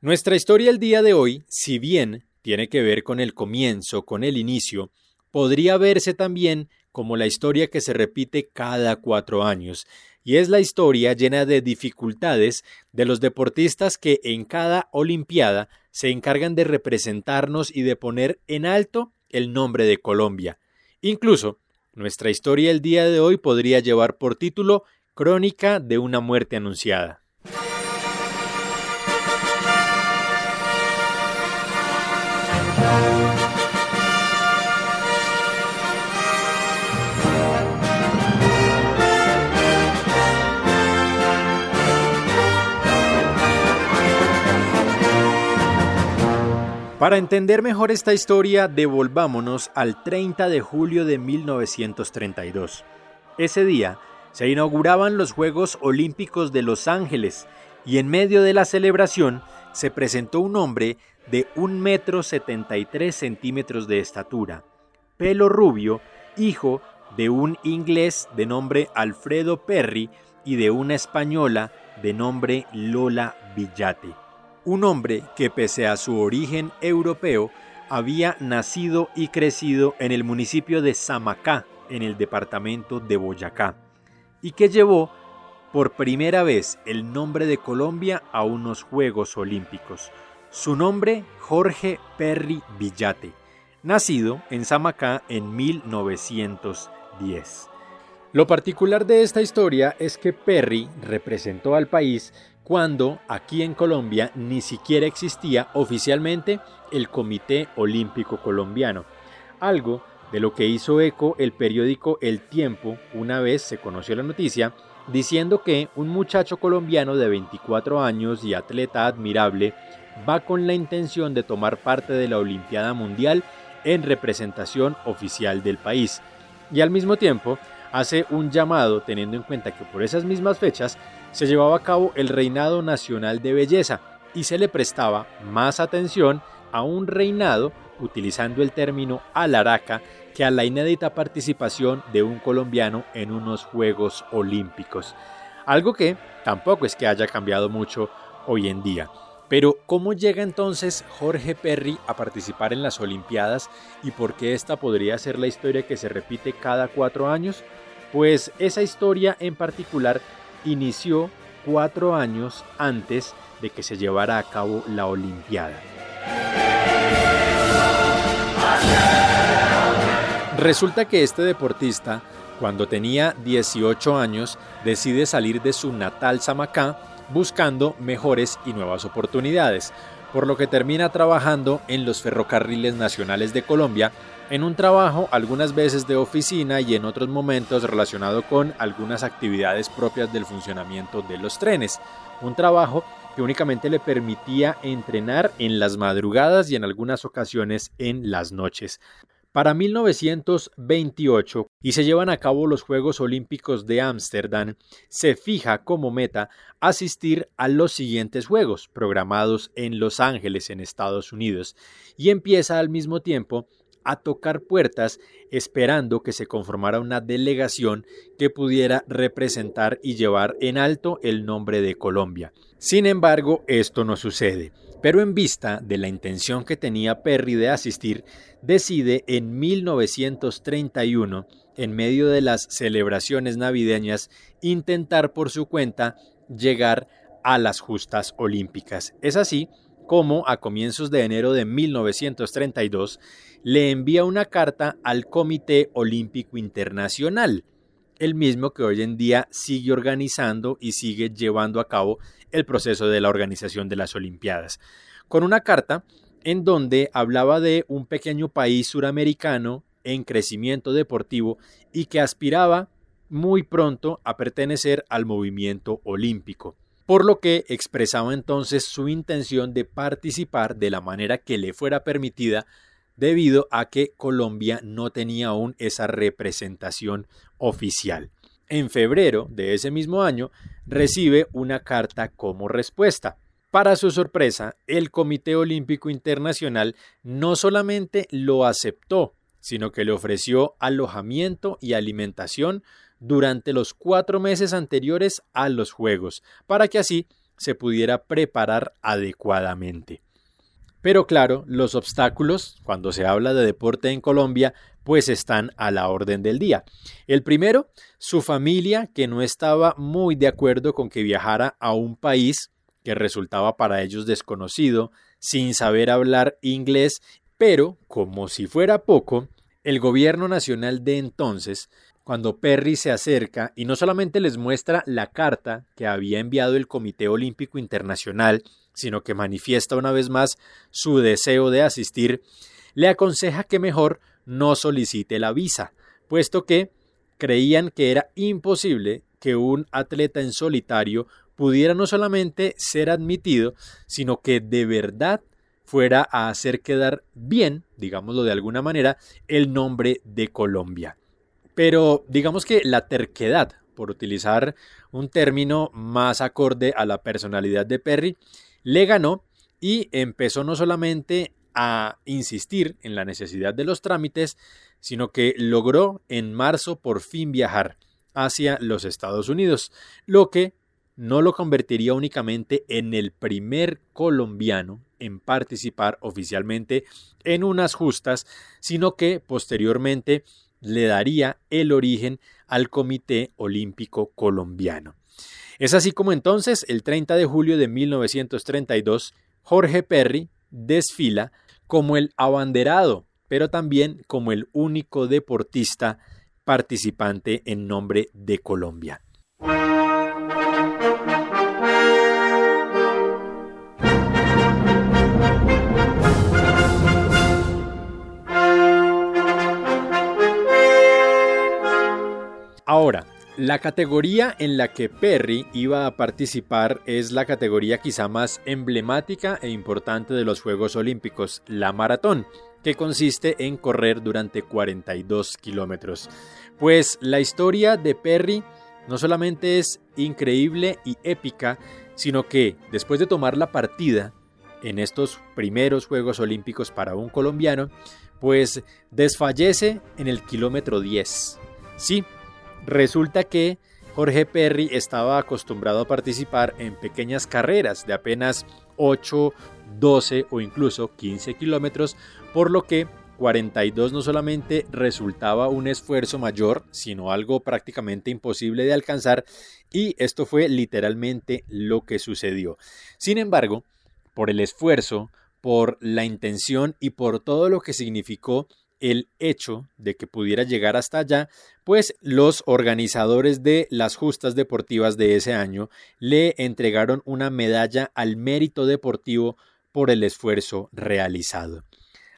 Nuestra historia el día de hoy, si bien tiene que ver con el comienzo, con el inicio, podría verse también como la historia que se repite cada cuatro años, y es la historia llena de dificultades de los deportistas que en cada Olimpiada se encargan de representarnos y de poner en alto el nombre de Colombia. Incluso, nuestra historia el día de hoy podría llevar por título Crónica de una muerte anunciada. Para entender mejor esta historia, devolvámonos al 30 de julio de 1932. Ese día se inauguraban los Juegos Olímpicos de Los Ángeles y en medio de la celebración se presentó un hombre de 1 metro 73 centímetros de estatura, pelo rubio, hijo de un inglés de nombre Alfredo Perry y de una española de nombre Lola Villate un hombre que pese a su origen europeo había nacido y crecido en el municipio de Samacá, en el departamento de Boyacá, y que llevó por primera vez el nombre de Colombia a unos Juegos Olímpicos. Su nombre, Jorge Perry Villate, nacido en Samacá en 1910. Lo particular de esta historia es que Perry representó al país cuando aquí en Colombia ni siquiera existía oficialmente el Comité Olímpico Colombiano, algo de lo que hizo eco el periódico El Tiempo una vez se conoció la noticia, diciendo que un muchacho colombiano de 24 años y atleta admirable va con la intención de tomar parte de la Olimpiada Mundial en representación oficial del país, y al mismo tiempo hace un llamado teniendo en cuenta que por esas mismas fechas se llevaba a cabo el reinado nacional de belleza y se le prestaba más atención a un reinado utilizando el término alaraca que a la inédita participación de un colombiano en unos Juegos Olímpicos. Algo que tampoco es que haya cambiado mucho hoy en día. Pero ¿cómo llega entonces Jorge Perry a participar en las Olimpiadas y por qué esta podría ser la historia que se repite cada cuatro años? Pues esa historia en particular inició cuatro años antes de que se llevara a cabo la Olimpiada. Resulta que este deportista, cuando tenía 18 años, decide salir de su natal Samacá buscando mejores y nuevas oportunidades, por lo que termina trabajando en los ferrocarriles nacionales de Colombia en un trabajo algunas veces de oficina y en otros momentos relacionado con algunas actividades propias del funcionamiento de los trenes. Un trabajo que únicamente le permitía entrenar en las madrugadas y en algunas ocasiones en las noches. Para 1928, y se llevan a cabo los Juegos Olímpicos de Ámsterdam, se fija como meta asistir a los siguientes Juegos, programados en Los Ángeles, en Estados Unidos, y empieza al mismo tiempo a tocar puertas esperando que se conformara una delegación que pudiera representar y llevar en alto el nombre de Colombia. Sin embargo, esto no sucede. Pero en vista de la intención que tenía Perry de asistir, decide en 1931, en medio de las celebraciones navideñas, intentar por su cuenta llegar a las justas olímpicas. Es así como a comienzos de enero de 1932 le envía una carta al Comité Olímpico Internacional, el mismo que hoy en día sigue organizando y sigue llevando a cabo el proceso de la organización de las Olimpiadas, con una carta en donde hablaba de un pequeño país suramericano en crecimiento deportivo y que aspiraba muy pronto a pertenecer al movimiento olímpico por lo que expresaba entonces su intención de participar de la manera que le fuera permitida debido a que Colombia no tenía aún esa representación oficial. En febrero de ese mismo año recibe una carta como respuesta. Para su sorpresa, el Comité Olímpico Internacional no solamente lo aceptó, sino que le ofreció alojamiento y alimentación durante los cuatro meses anteriores a los Juegos, para que así se pudiera preparar adecuadamente. Pero claro, los obstáculos, cuando se habla de deporte en Colombia, pues están a la orden del día. El primero, su familia, que no estaba muy de acuerdo con que viajara a un país que resultaba para ellos desconocido, sin saber hablar inglés, pero, como si fuera poco, el gobierno nacional de entonces cuando Perry se acerca y no solamente les muestra la carta que había enviado el Comité Olímpico Internacional, sino que manifiesta una vez más su deseo de asistir, le aconseja que mejor no solicite la visa, puesto que creían que era imposible que un atleta en solitario pudiera no solamente ser admitido, sino que de verdad fuera a hacer quedar bien, digámoslo de alguna manera, el nombre de Colombia. Pero digamos que la terquedad, por utilizar un término más acorde a la personalidad de Perry, le ganó y empezó no solamente a insistir en la necesidad de los trámites, sino que logró en marzo por fin viajar hacia los Estados Unidos, lo que no lo convertiría únicamente en el primer colombiano en participar oficialmente en unas justas, sino que posteriormente le daría el origen al Comité Olímpico Colombiano. Es así como entonces, el 30 de julio de 1932, Jorge Perry desfila como el abanderado, pero también como el único deportista participante en nombre de Colombia. Ahora, la categoría en la que Perry iba a participar es la categoría quizá más emblemática e importante de los Juegos Olímpicos, la maratón, que consiste en correr durante 42 kilómetros. Pues la historia de Perry no solamente es increíble y épica, sino que después de tomar la partida en estos primeros Juegos Olímpicos para un colombiano, pues desfallece en el kilómetro 10. Sí, Resulta que Jorge Perry estaba acostumbrado a participar en pequeñas carreras de apenas 8, 12 o incluso 15 kilómetros, por lo que 42 no solamente resultaba un esfuerzo mayor, sino algo prácticamente imposible de alcanzar, y esto fue literalmente lo que sucedió. Sin embargo, por el esfuerzo, por la intención y por todo lo que significó el hecho de que pudiera llegar hasta allá, pues los organizadores de las justas deportivas de ese año le entregaron una medalla al mérito deportivo por el esfuerzo realizado.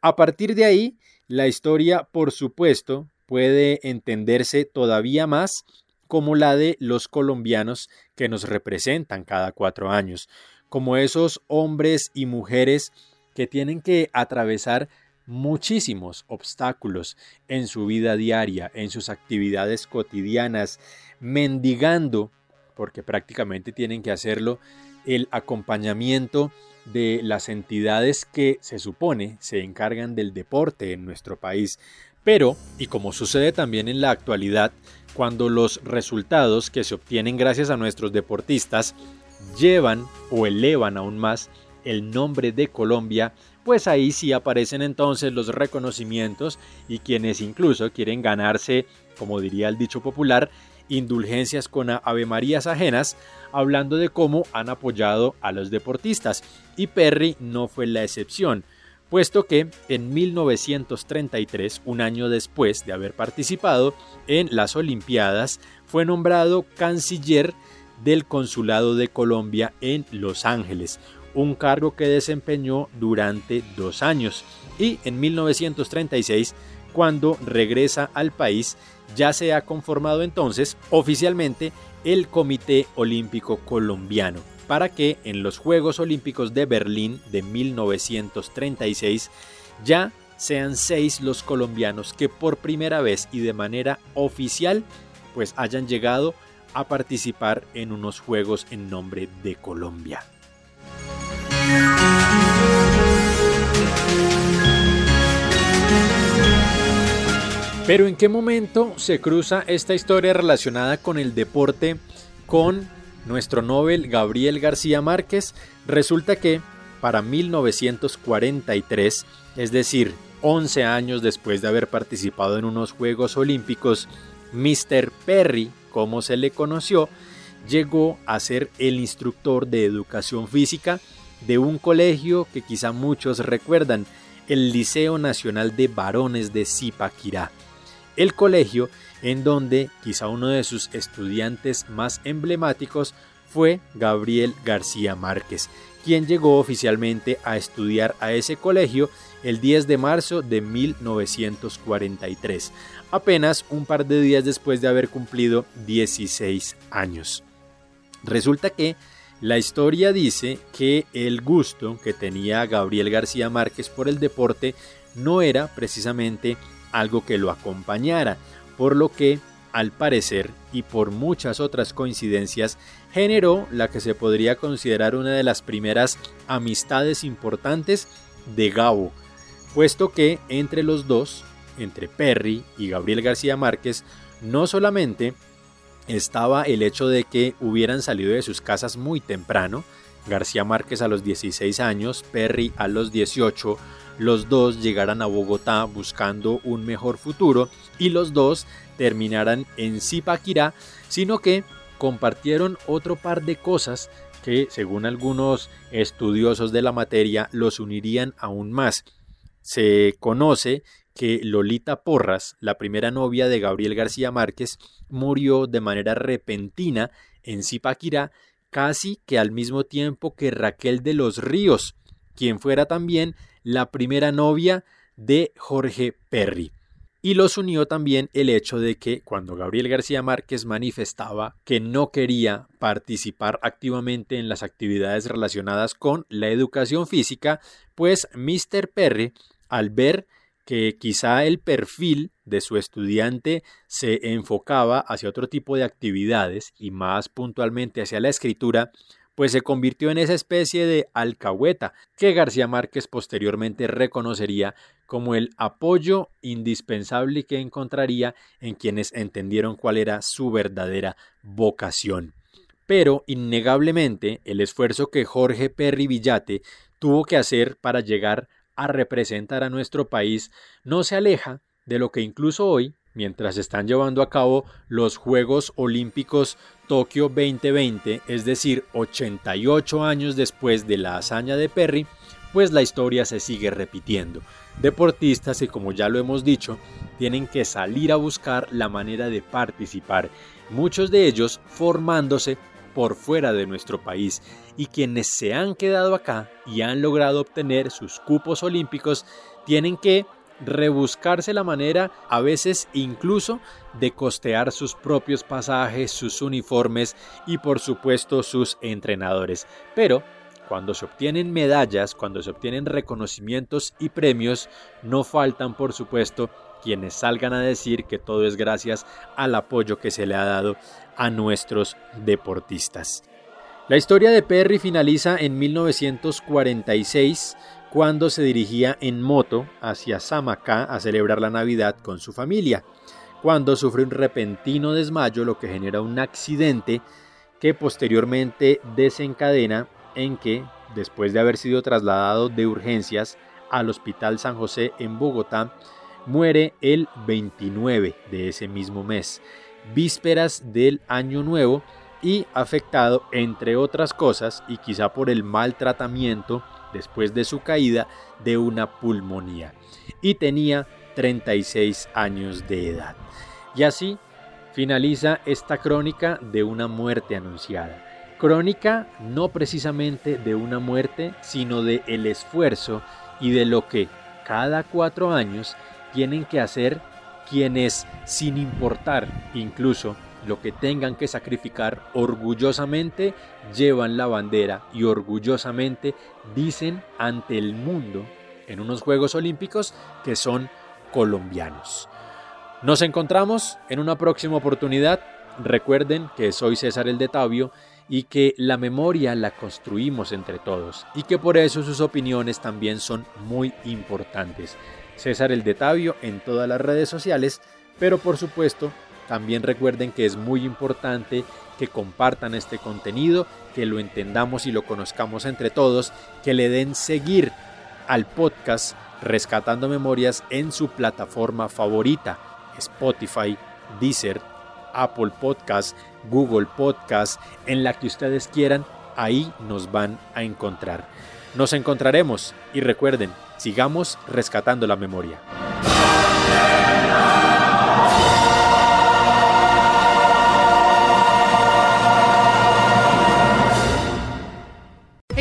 A partir de ahí, la historia, por supuesto, puede entenderse todavía más como la de los colombianos que nos representan cada cuatro años, como esos hombres y mujeres que tienen que atravesar muchísimos obstáculos en su vida diaria, en sus actividades cotidianas, mendigando, porque prácticamente tienen que hacerlo, el acompañamiento de las entidades que se supone se encargan del deporte en nuestro país. Pero, y como sucede también en la actualidad, cuando los resultados que se obtienen gracias a nuestros deportistas llevan o elevan aún más el nombre de Colombia, pues ahí sí aparecen entonces los reconocimientos y quienes incluso quieren ganarse, como diría el dicho popular, indulgencias con avemarías ajenas, hablando de cómo han apoyado a los deportistas. Y Perry no fue la excepción, puesto que en 1933, un año después de haber participado en las Olimpiadas, fue nombrado canciller del Consulado de Colombia en Los Ángeles, un cargo que desempeñó durante dos años. Y en 1936, cuando regresa al país, ya se ha conformado entonces oficialmente el Comité Olímpico Colombiano para que en los Juegos Olímpicos de Berlín de 1936 ya sean seis los colombianos que por primera vez y de manera oficial pues hayan llegado a participar en unos Juegos en nombre de Colombia. Pero ¿en qué momento se cruza esta historia relacionada con el deporte con nuestro Nobel Gabriel García Márquez? Resulta que para 1943, es decir, 11 años después de haber participado en unos Juegos Olímpicos, Mr. Perry, como se le conoció, llegó a ser el instructor de educación física de un colegio que quizá muchos recuerdan, el Liceo Nacional de Varones de Zipaquirá el colegio en donde quizá uno de sus estudiantes más emblemáticos fue Gabriel García Márquez, quien llegó oficialmente a estudiar a ese colegio el 10 de marzo de 1943, apenas un par de días después de haber cumplido 16 años. Resulta que la historia dice que el gusto que tenía Gabriel García Márquez por el deporte no era precisamente algo que lo acompañara, por lo que, al parecer, y por muchas otras coincidencias, generó la que se podría considerar una de las primeras amistades importantes de Gabo, puesto que entre los dos, entre Perry y Gabriel García Márquez, no solamente estaba el hecho de que hubieran salido de sus casas muy temprano, García Márquez a los 16 años, Perry a los 18, los dos llegaran a Bogotá buscando un mejor futuro y los dos terminaran en Zipaquirá, sino que compartieron otro par de cosas que, según algunos estudiosos de la materia, los unirían aún más. Se conoce que Lolita Porras, la primera novia de Gabriel García Márquez, murió de manera repentina en Zipaquirá, casi que al mismo tiempo que Raquel de los Ríos, quien fuera también la primera novia de Jorge Perry. Y los unió también el hecho de que cuando Gabriel García Márquez manifestaba que no quería participar activamente en las actividades relacionadas con la educación física, pues Mr. Perry, al ver que quizá el perfil de su estudiante se enfocaba hacia otro tipo de actividades y más puntualmente hacia la escritura, pues se convirtió en esa especie de alcahueta que García Márquez posteriormente reconocería como el apoyo indispensable que encontraría en quienes entendieron cuál era su verdadera vocación. Pero innegablemente el esfuerzo que Jorge Perry Villate tuvo que hacer para llegar a representar a nuestro país no se aleja de lo que incluso hoy mientras están llevando a cabo los Juegos Olímpicos Tokio 2020, es decir, 88 años después de la hazaña de Perry, pues la historia se sigue repitiendo. Deportistas que, como ya lo hemos dicho, tienen que salir a buscar la manera de participar, muchos de ellos formándose por fuera de nuestro país y quienes se han quedado acá y han logrado obtener sus cupos olímpicos tienen que rebuscarse la manera, a veces incluso, de costear sus propios pasajes, sus uniformes y por supuesto sus entrenadores. Pero cuando se obtienen medallas, cuando se obtienen reconocimientos y premios, no faltan, por supuesto, quienes salgan a decir que todo es gracias al apoyo que se le ha dado a nuestros deportistas. La historia de Perry finaliza en 1946 cuando se dirigía en moto hacia Samacá a celebrar la Navidad con su familia, cuando sufre un repentino desmayo lo que genera un accidente que posteriormente desencadena en que, después de haber sido trasladado de urgencias al Hospital San José en Bogotá, muere el 29 de ese mismo mes, vísperas del Año Nuevo y afectado, entre otras cosas, y quizá por el mal tratamiento después de su caída, de una pulmonía. Y tenía 36 años de edad. Y así finaliza esta crónica de una muerte anunciada. Crónica no precisamente de una muerte, sino de el esfuerzo y de lo que cada cuatro años tienen que hacer quienes, sin importar incluso lo que tengan que sacrificar, orgullosamente llevan la bandera y orgullosamente dicen ante el mundo en unos Juegos Olímpicos que son colombianos. Nos encontramos en una próxima oportunidad. Recuerden que soy César el de Tabio y que la memoria la construimos entre todos y que por eso sus opiniones también son muy importantes. César el de Tabio en todas las redes sociales, pero por supuesto también recuerden que es muy importante que compartan este contenido, que lo entendamos y lo conozcamos entre todos, que le den seguir al podcast Rescatando Memorias en su plataforma favorita, Spotify, Deezer, Apple Podcast, Google Podcast, en la que ustedes quieran, ahí nos van a encontrar. Nos encontraremos y recuerden, sigamos rescatando la memoria.